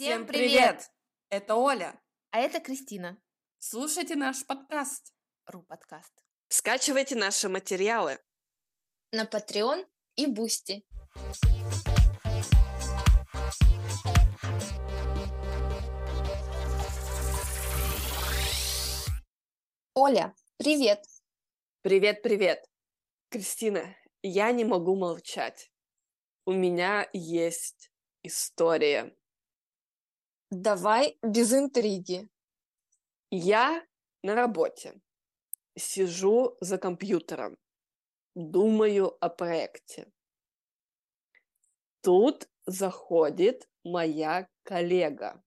Всем привет! Это Оля. А это Кристина. Слушайте наш подкаст. Ру подкаст. Скачивайте наши материалы. На Patreon и Бусти. Оля, привет! Привет, привет. Кристина, я не могу молчать. У меня есть история. Давай без интриги. Я на работе. Сижу за компьютером. Думаю о проекте. Тут заходит моя коллега.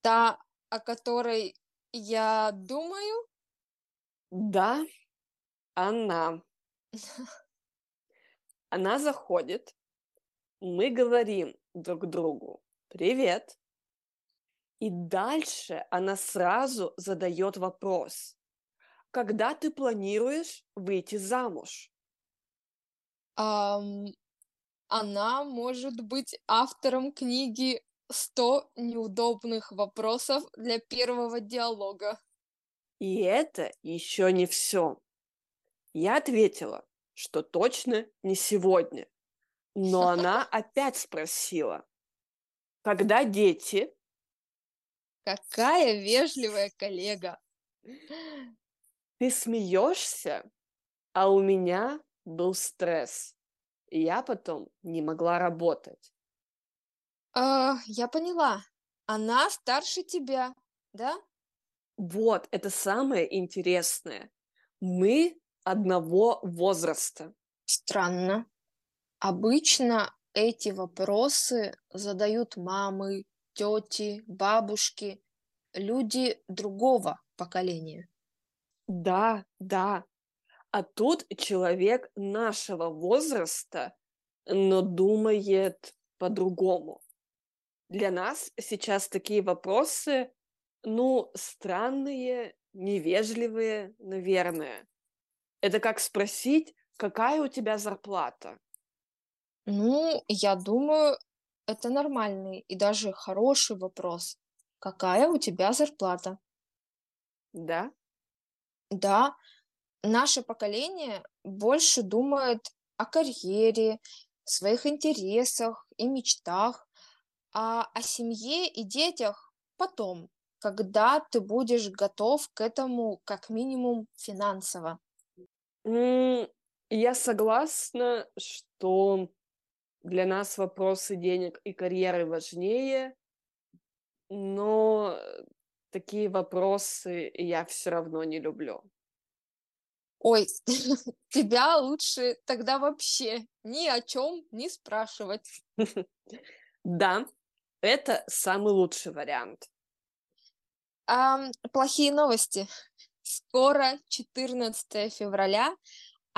Та, о которой я думаю? Да, она. Она заходит. Мы говорим друг другу «Привет». И дальше она сразу задает вопрос. Когда ты планируешь выйти замуж? Ам, она может быть автором книги «100 неудобных вопросов для первого диалога». И это еще не все. Я ответила, что точно не сегодня. Но она опять спросила, когда дети? Какая вежливая коллега. Ты смеешься, а у меня был стресс. И я потом не могла работать. А, я поняла. Она старше тебя, да? Вот, это самое интересное. Мы одного возраста. Странно. Обычно эти вопросы задают мамы, тети, бабушки, люди другого поколения. Да, да. А тут человек нашего возраста, но думает по-другому. Для нас сейчас такие вопросы, ну, странные, невежливые, наверное. Это как спросить, какая у тебя зарплата? Ну, я думаю, это нормальный и даже хороший вопрос. Какая у тебя зарплата? Да? Да, наше поколение больше думает о карьере, своих интересах и мечтах, а о семье и детях потом, когда ты будешь готов к этому как минимум финансово. Я согласна, что для нас вопросы денег и карьеры важнее, но такие вопросы я все равно не люблю. Ой, тебя лучше тогда вообще ни о чем не спрашивать. Да, это самый лучший вариант. Плохие новости. Скоро 14 февраля,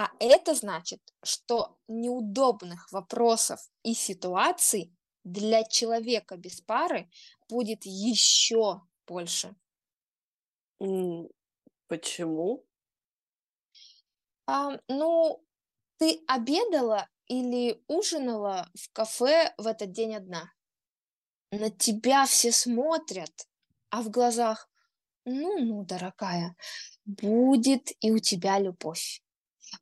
а это значит, что неудобных вопросов и ситуаций для человека без пары будет еще больше. Почему? А, ну, ты обедала или ужинала в кафе в этот день одна? На тебя все смотрят, а в глазах, ну-ну, дорогая, будет и у тебя любовь.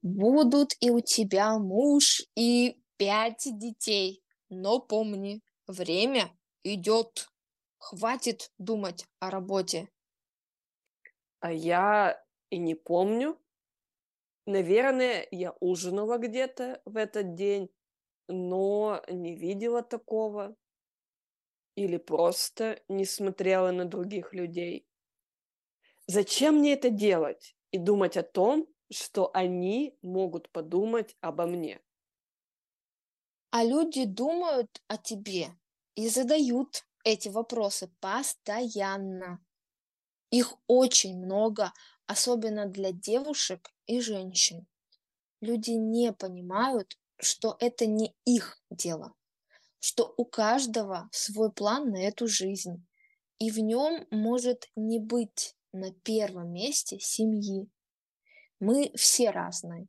Будут и у тебя муж и пять детей. Но помни, время идет. Хватит думать о работе. А я и не помню. Наверное, я ужинала где-то в этот день, но не видела такого. Или просто не смотрела на других людей. Зачем мне это делать и думать о том, что они могут подумать обо мне? А люди думают о тебе и задают эти вопросы постоянно. Их очень много, особенно для девушек и женщин. Люди не понимают, что это не их дело, что у каждого свой план на эту жизнь, и в нем может не быть на первом месте семьи. Мы все разные,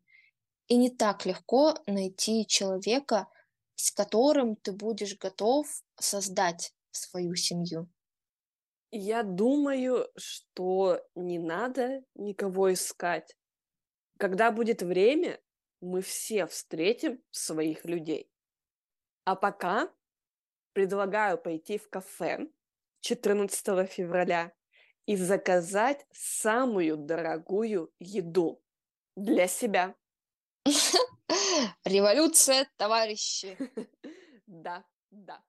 и не так легко найти человека, с которым ты будешь готов создать свою семью? Я думаю, что не надо никого искать. Когда будет время, мы все встретим своих людей. А пока предлагаю пойти в кафе 14 февраля и заказать самую дорогую еду для себя. Революция, товарищи! Да, да.